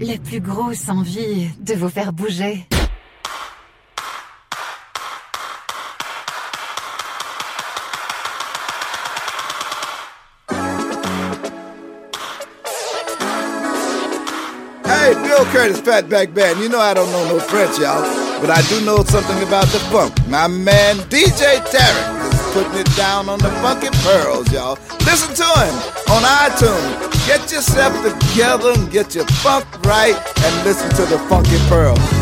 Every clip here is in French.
la plus grosse envie de vous faire bouger. Hey, Bill Curtis, Fatback Band. You know I don't know no French, y'all, but I do know something about the funk. My man DJ Tarek putting it down on the funky pearls, y'all. Listen to him on iTunes. Get yourself together and get your funk right and listen to the funky pearls.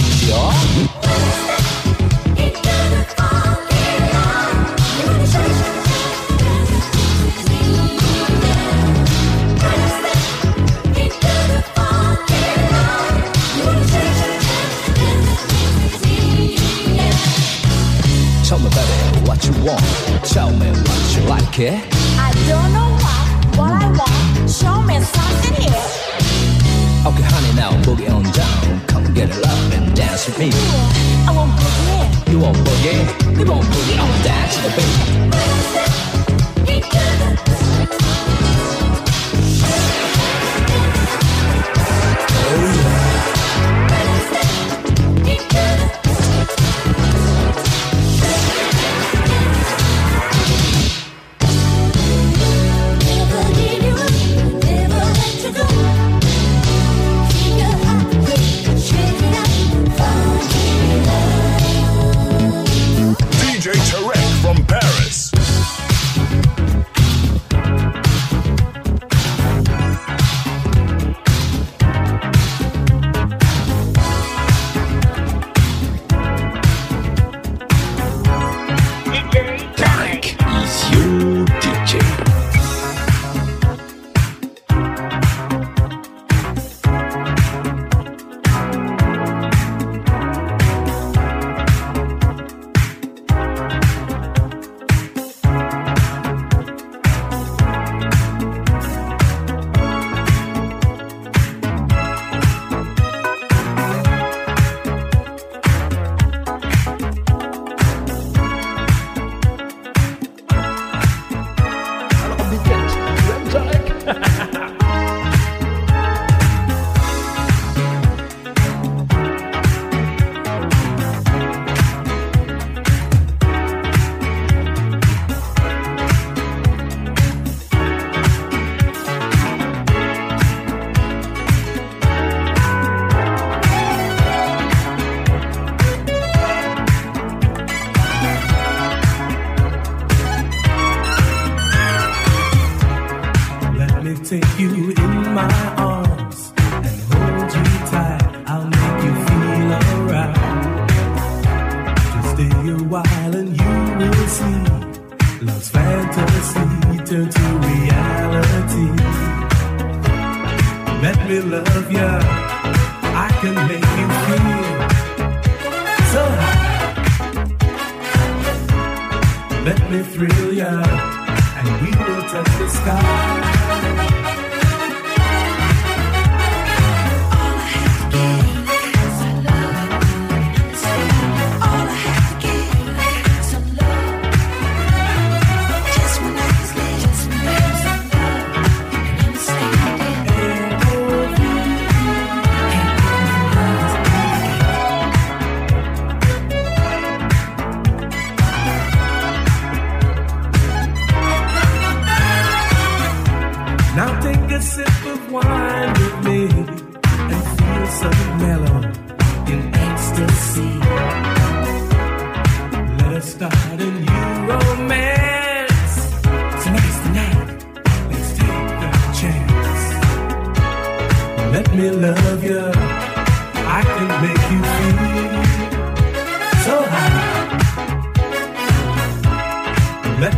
pior.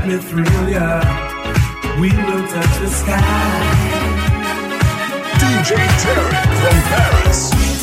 let me thrill ya. We will touch the sky. DJ Terry from Paris.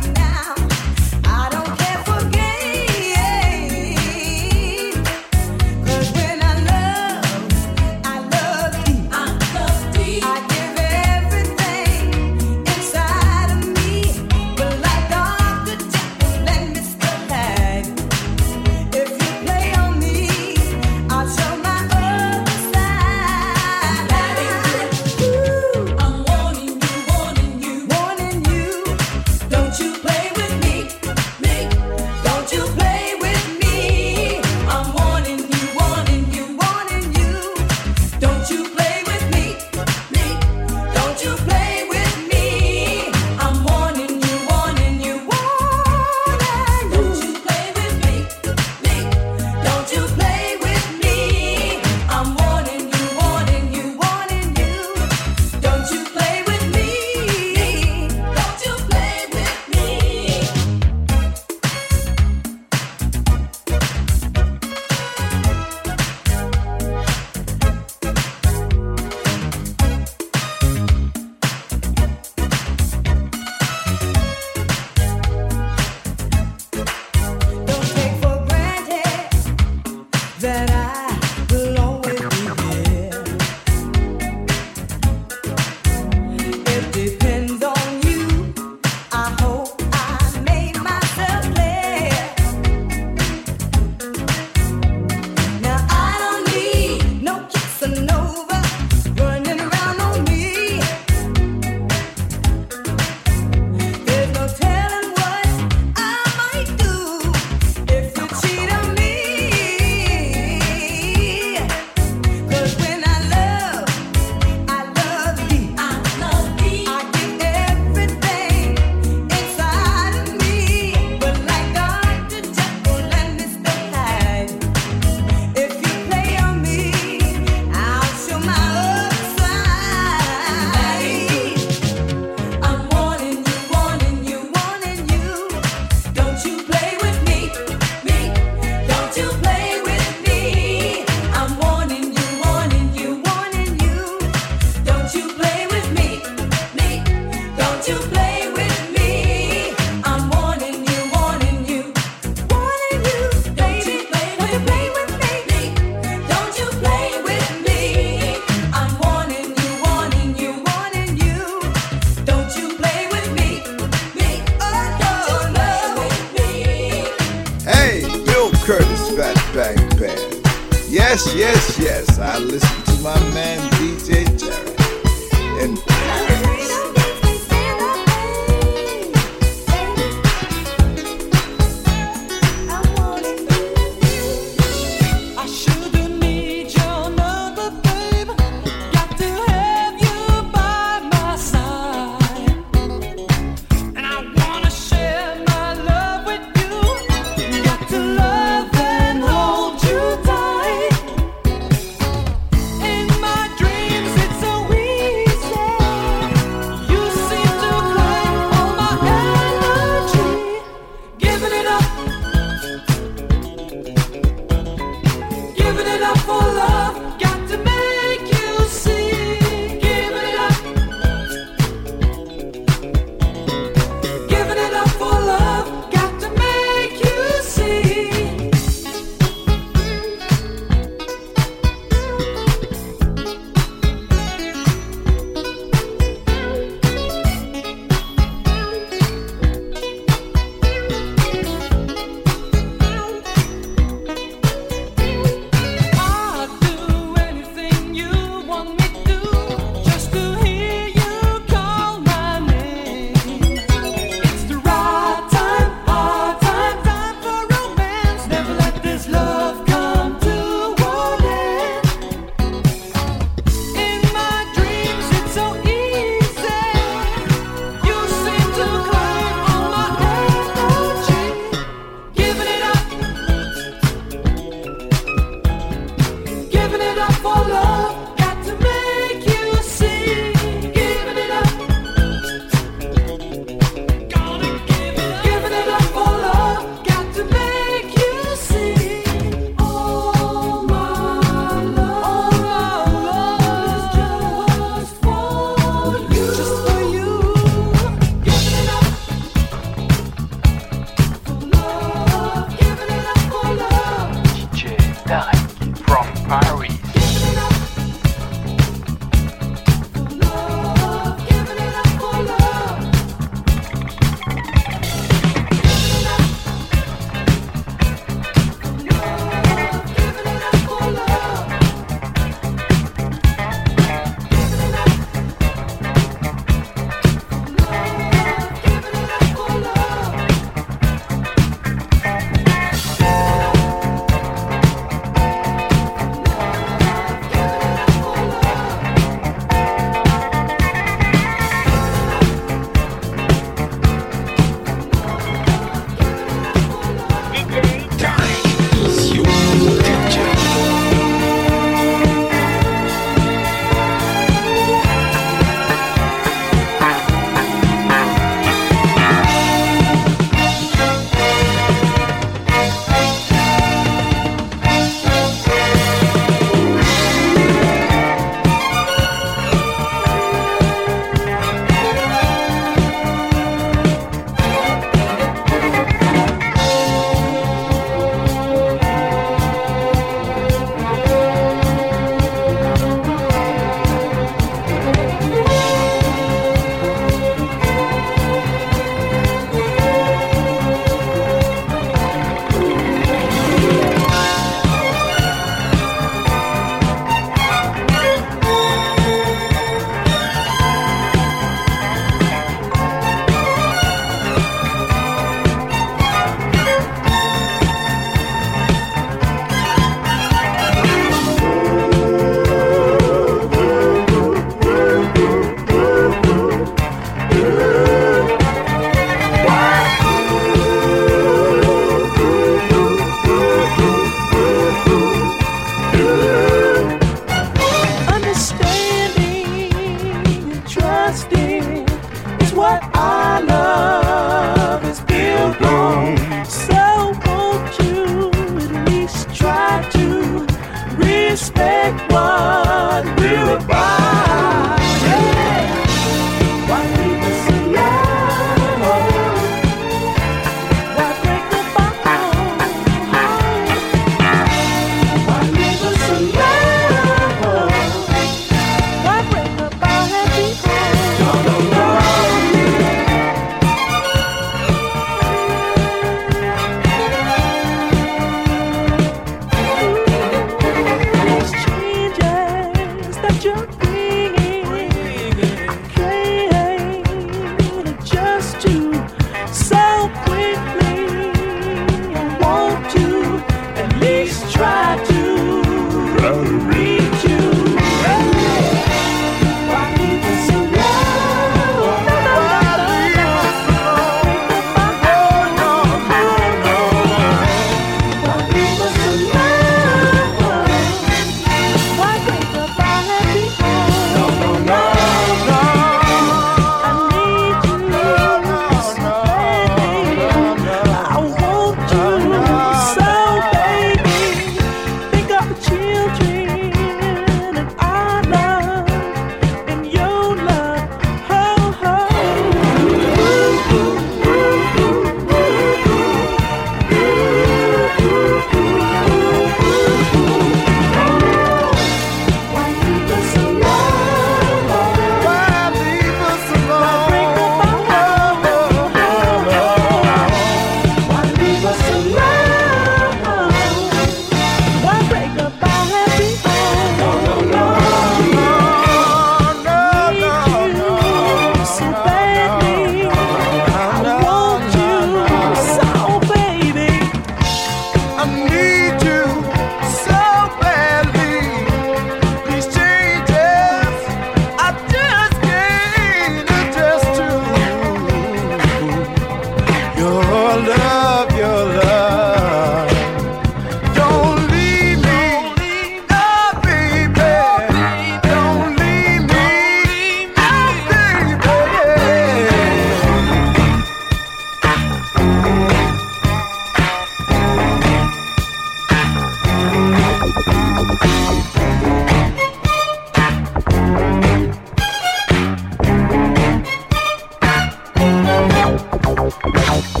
Música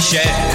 Share.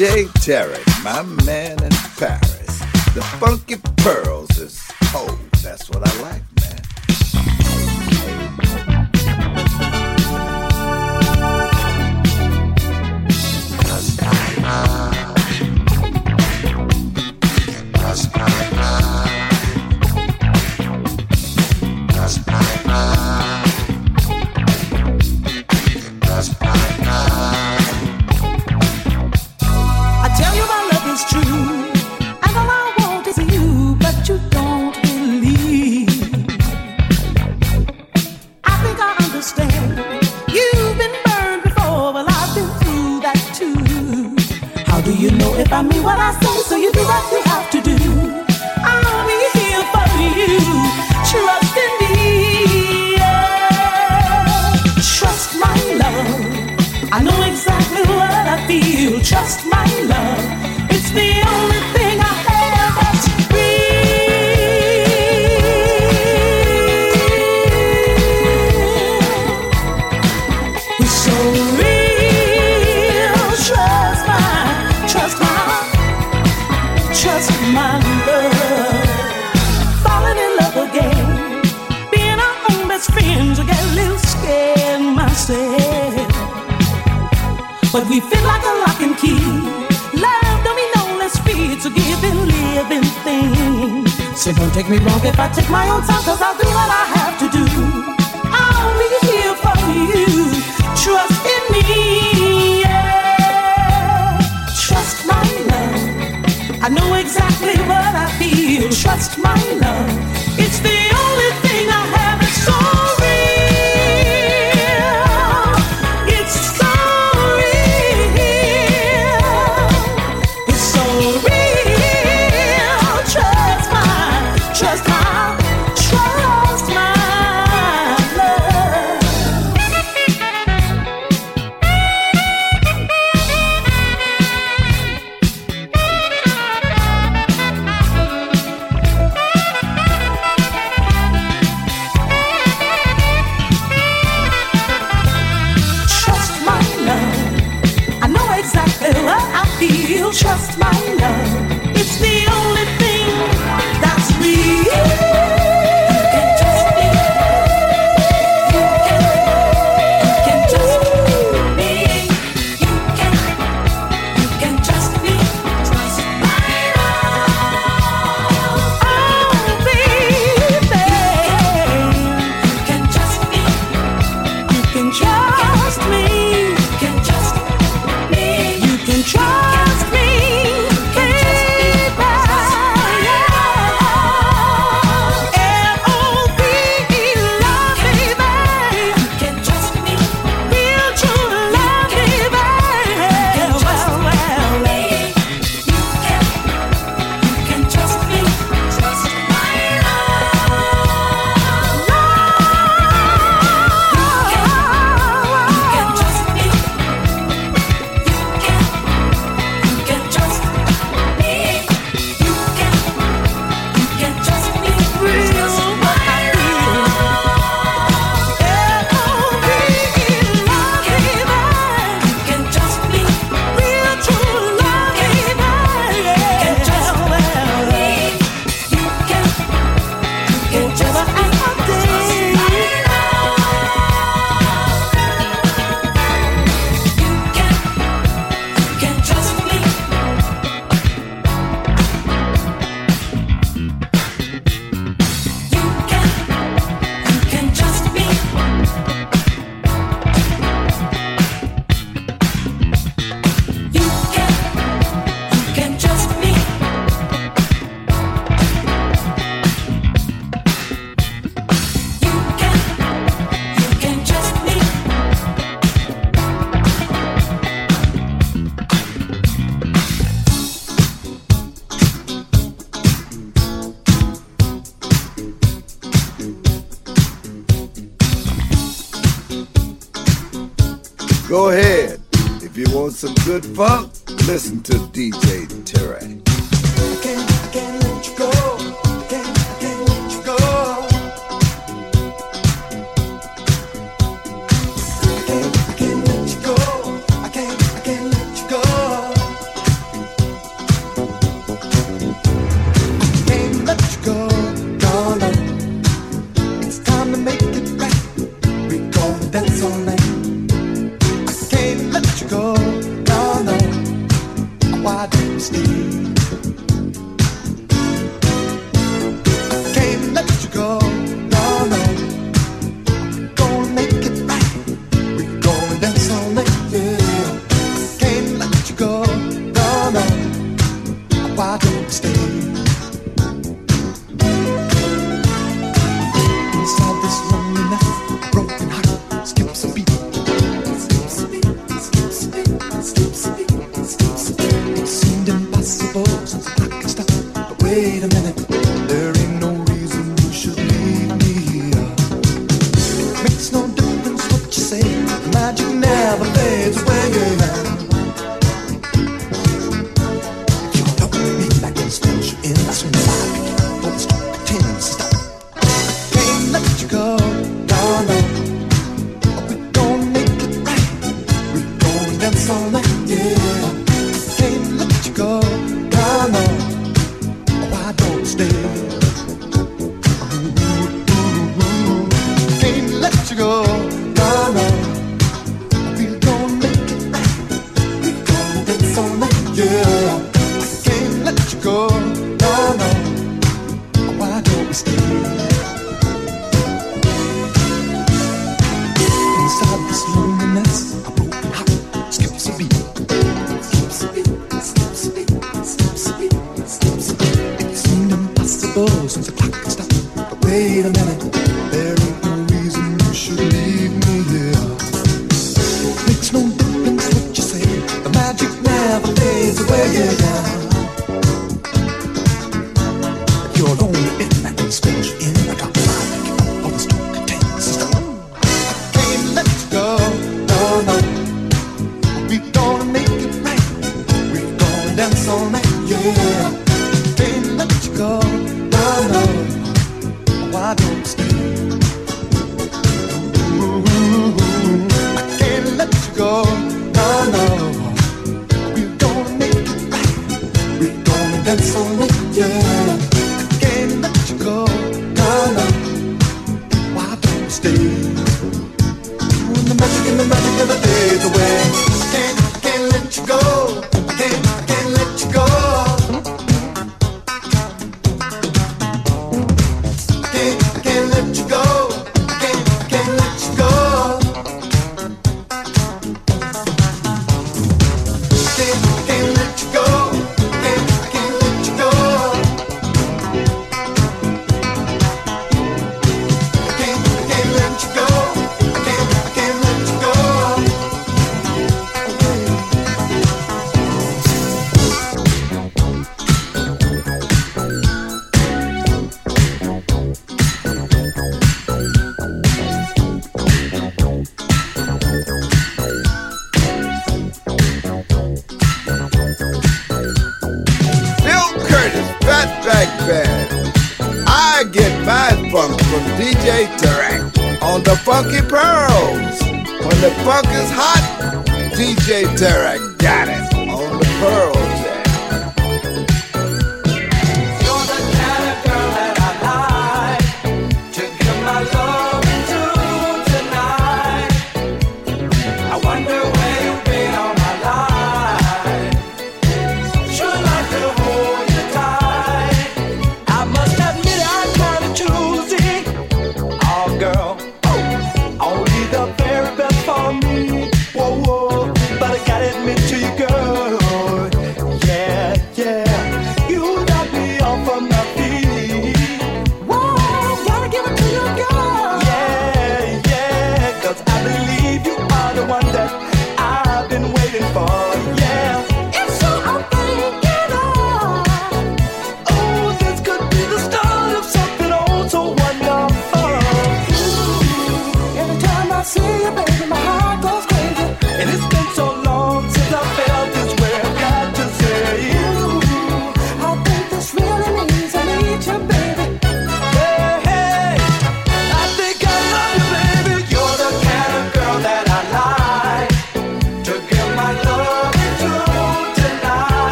DJ Terry, my man in Paris. The funky pearls is cold, that's what I like. take me wrong if I take my own time, cause I'll do what I have to do. I'll be here for you. Trust in me. Yeah. Trust my love. I know exactly what I feel. Trust my love.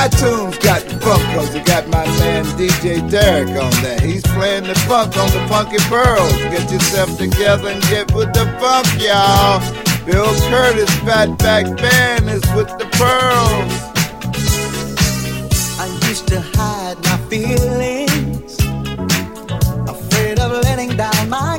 iTunes got the funk, cause it got my man DJ Derek on there. He's playing the funk on the Funky Pearls. Get yourself together and get with the funk, y'all. Bill Curtis, Fatback Band is with the Pearls. I used to hide my feelings, afraid of letting down my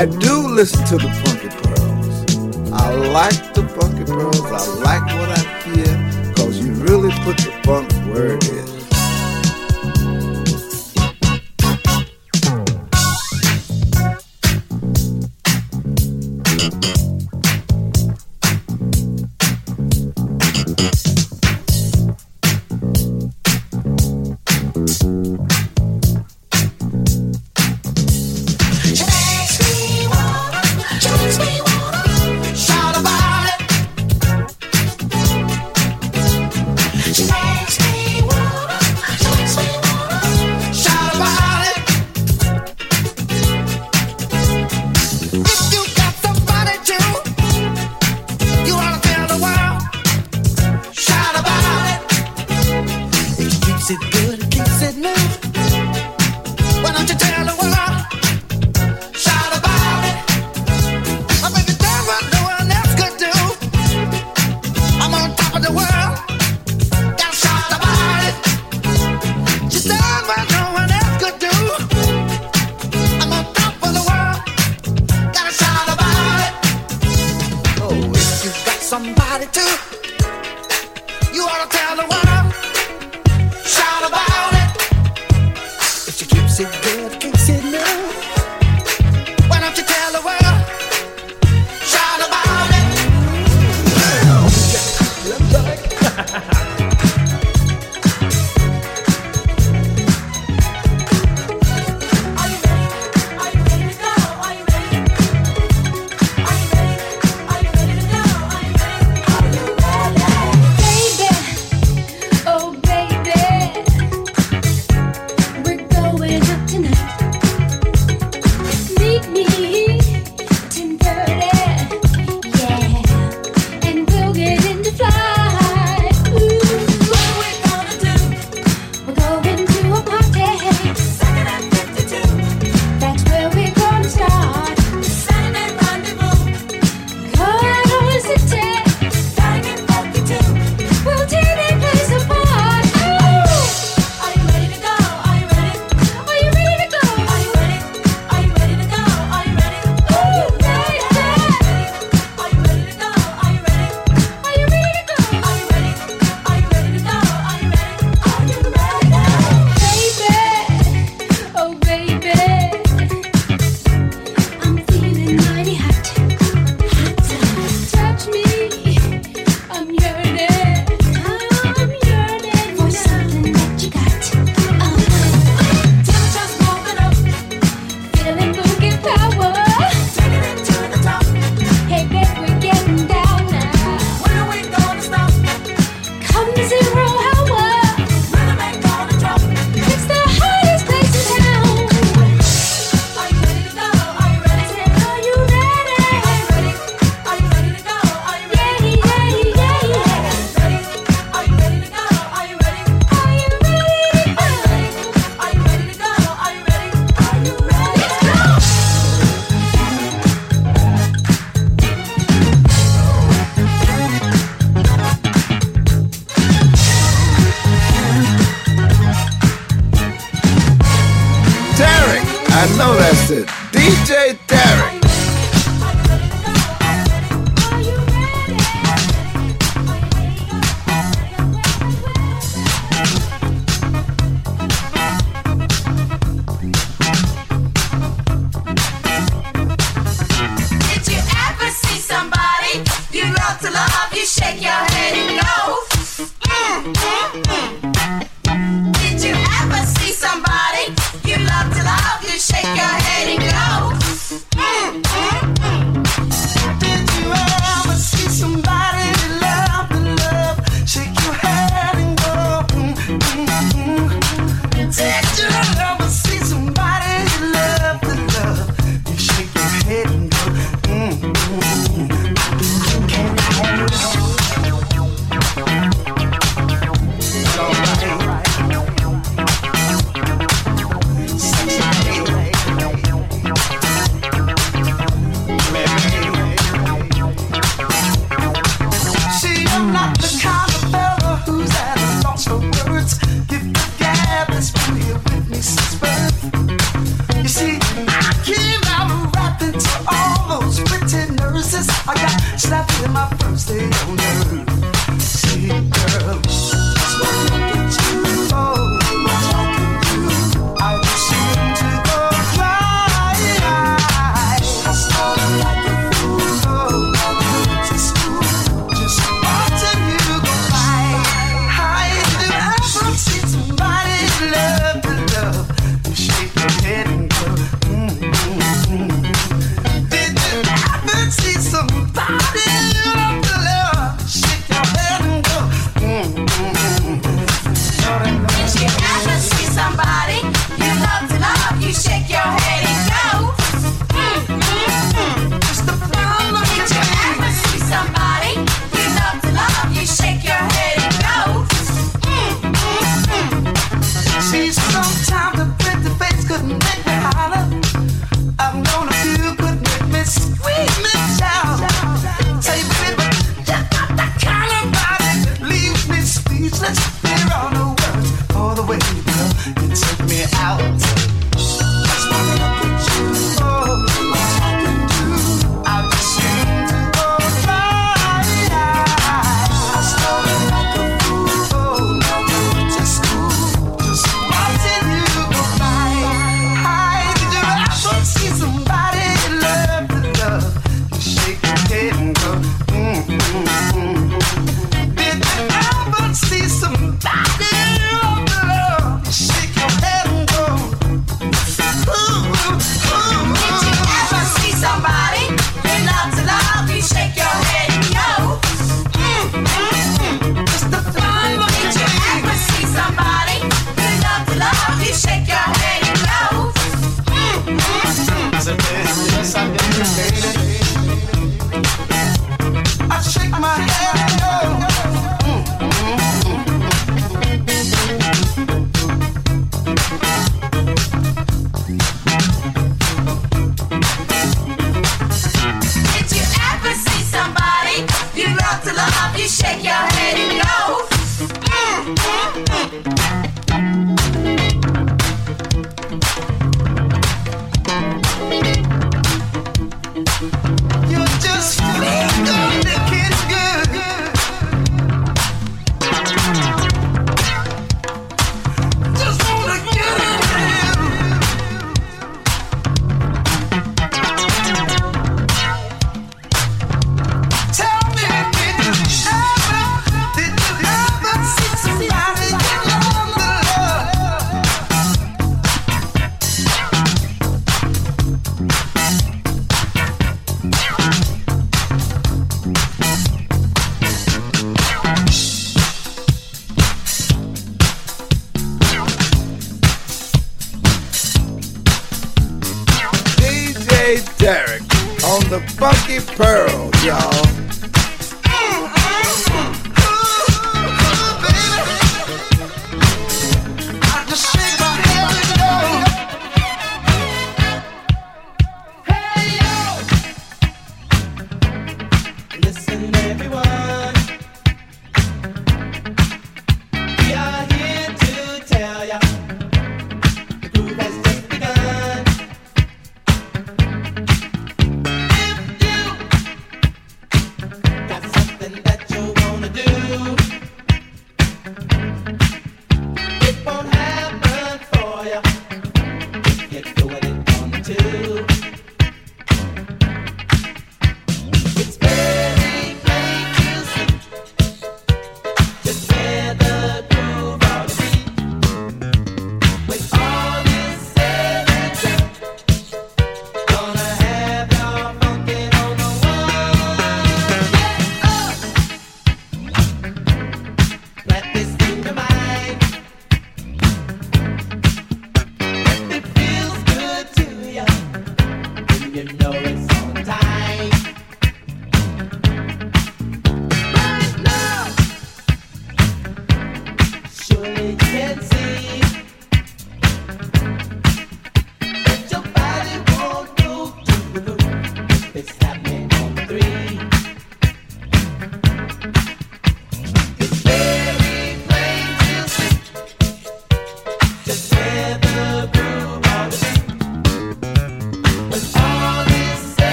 I do listen to the Funky Pearls. I like the Funky Pearls. I like what I hear. Cause you really put the funk word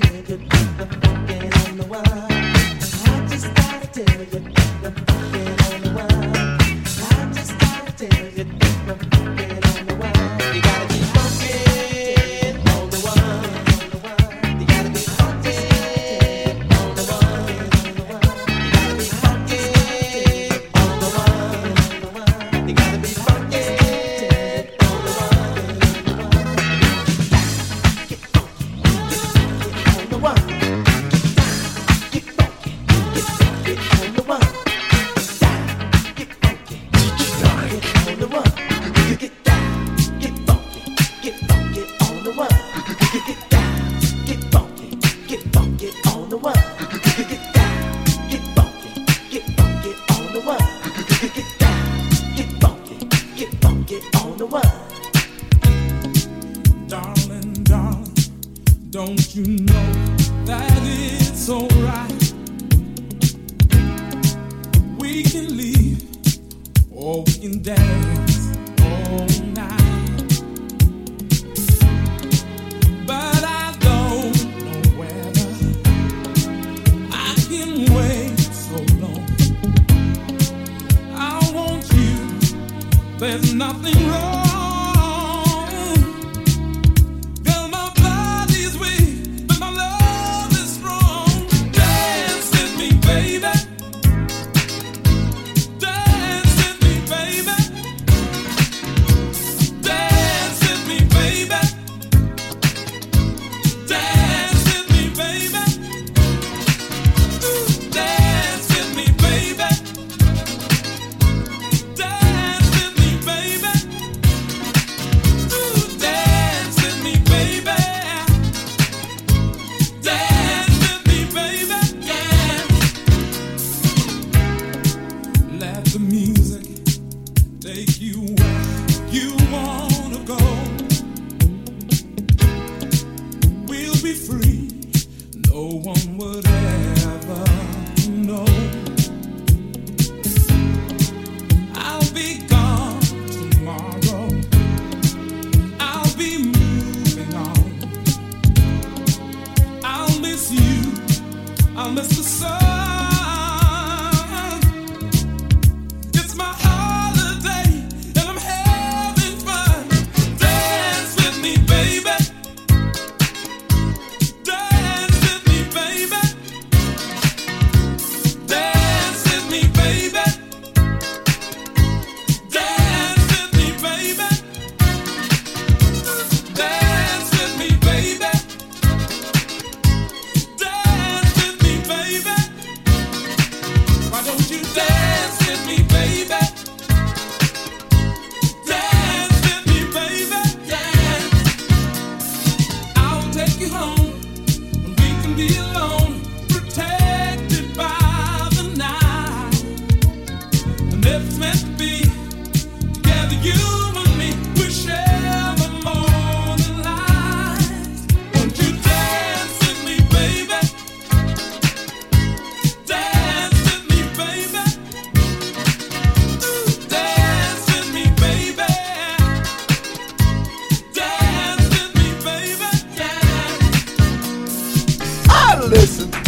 said, good the walking on the wire.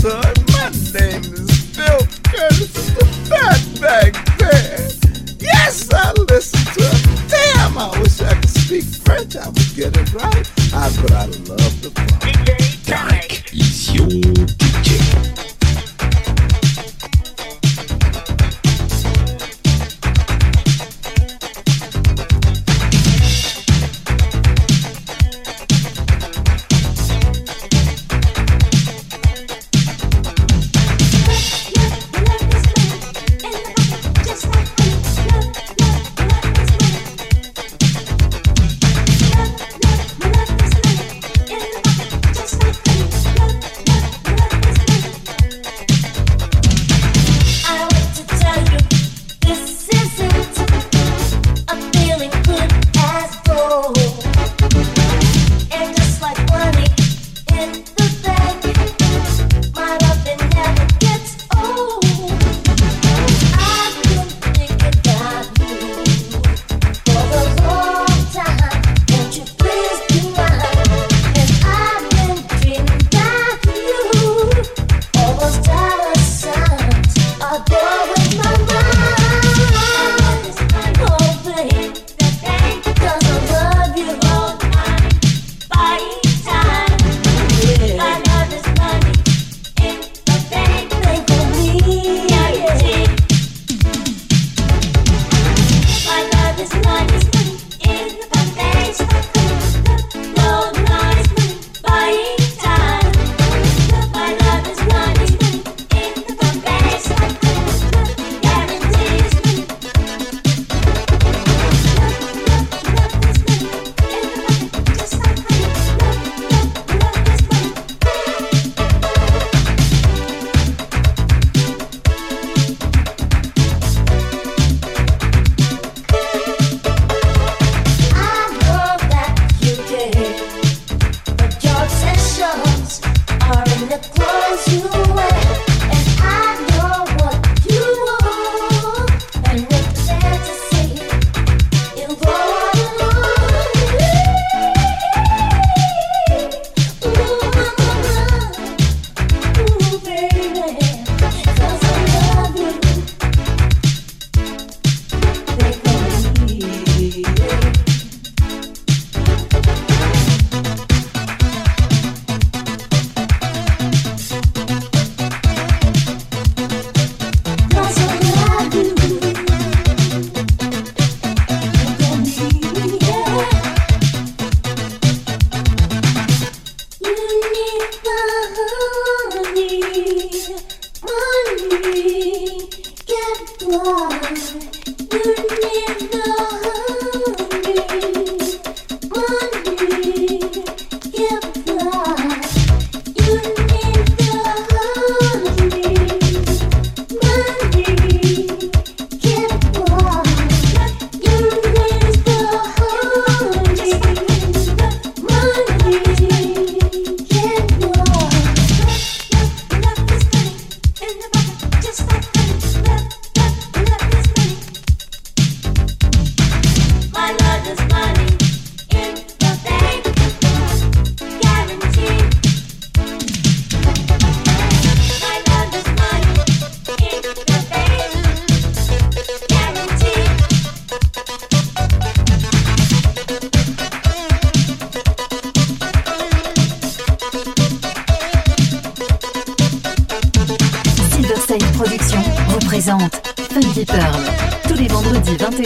son.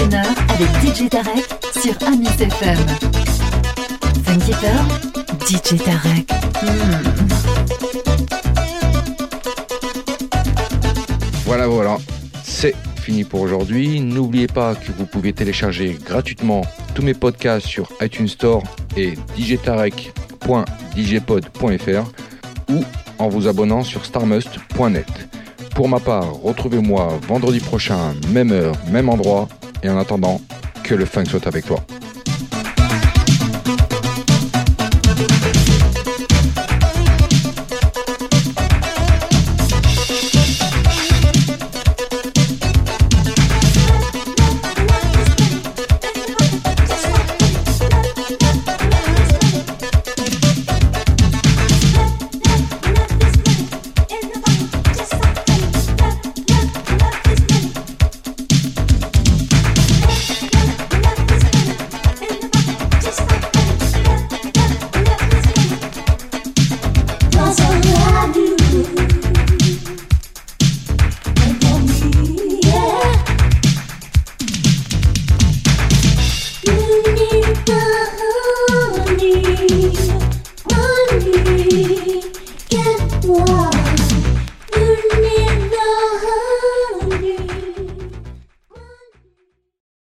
avec DJ Tarek sur Amis FM. Funky Pearl, DJ Tarek. Hmm. Voilà, voilà. C'est fini pour aujourd'hui. N'oubliez pas que vous pouvez télécharger gratuitement tous mes podcasts sur iTunes Store et djtarek.djpod.fr ou en vous abonnant sur starmust.net. Pour ma part, retrouvez-moi vendredi prochain, même heure, même endroit, et en attendant, que le funk soit avec toi.